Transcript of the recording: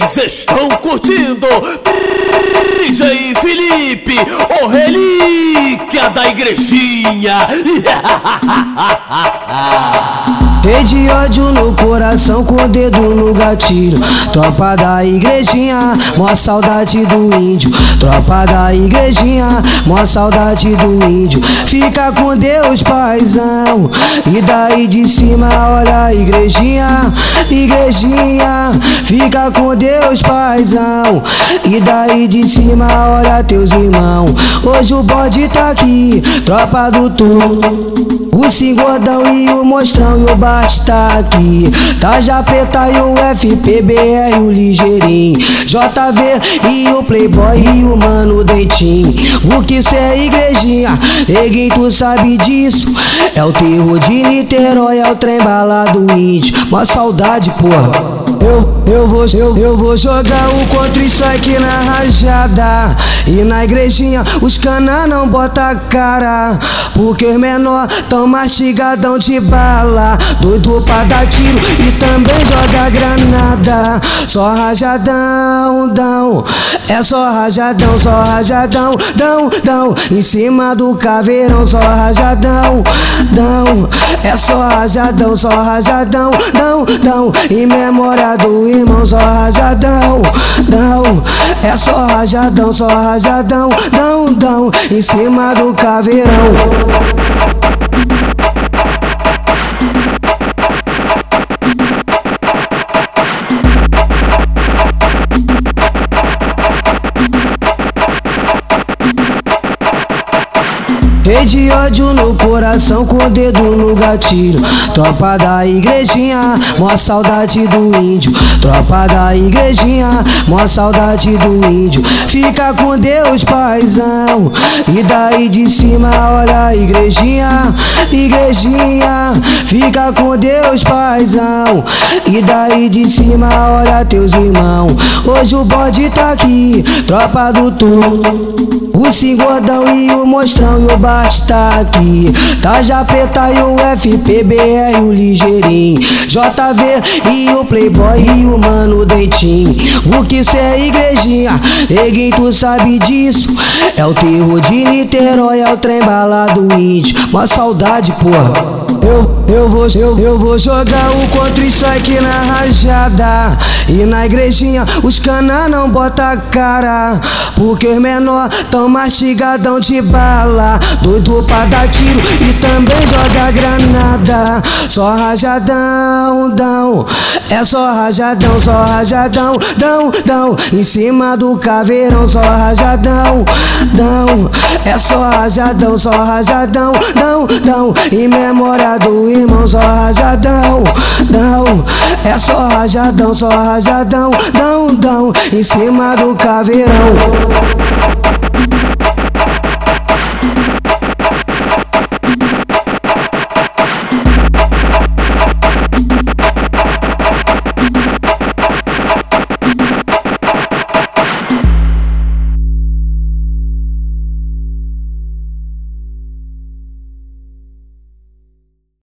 vocês estão curtindo DJ Felipe, o relíquia da igrejinha. Tem de ódio no coração com o dedo no gatilho. Tropa da igrejinha, mó saudade do índio. Tropa da igrejinha, mó saudade do índio. Fica com Deus, paizão. E daí de cima, olha a igrejinha, igrejinha. Fica com Deus, paizão. E daí de cima, olha teus irmãos. Hoje o bode tá aqui, tropa do tu. O Singordão e o Mostrão e o Basta aqui. Taja Preta e o FPBR o Ligeirinho. JV e o Playboy e o Mano Dentinho. O que cê é igrejinha, neguinho tu sabe disso. É o terror de Niterói, é o trem balado índio. Uma saudade porra. Eu, eu, vou, eu, eu vou jogar o contra-strike na rajada. E na igrejinha os cana não bota a cara. Porque os menor tão mastigadão de bala. Doido pra dar tiro e também joga granada Só rajadão, dão É só rajadão, só rajadão, dão, dão Em cima do caveirão, só rajadão, dão É só rajadão, só rajadão, dão, dão Em memória do irmão, só rajadão, não. É só rajadão, só rajadão, não, não. Em cima do caveirão. Cheio de ódio no coração com o dedo no gatilho. Tropa da igrejinha, mó saudade do índio. Tropa da igrejinha, mó saudade do índio. Fica com Deus, paizão. E daí de cima, olha a igrejinha. Igrejinha, fica com Deus, paizão. E daí de cima, olha teus irmãos Hoje o bode tá aqui, tropa do tu o Singordão e o Mostrão e o Basta aqui Taja Preta e o FPBR o Ligeirinho. JV e o Playboy e o Mano Dentinho. O que cê é igrejinha, neguinho tu sabe disso. É o terror de Niterói, é o trem balado índio. Uma saudade porra eu, eu, vou, eu, eu vou jogar o contra-strike na rajada. E na igrejinha os cana não bota cara. Porque os menor tão mastigadão de bala. Doido pra dar tiro e também joga granada. Só rajadão, dão É só rajadão, só rajadão, dão, dão Em cima do caveirão, só rajadão, dão É só rajadão, só rajadão, dão, dão Em memória do irmão, só rajadão, não. É só rajadão, só rajadão, não, não. Em cima do caveirão.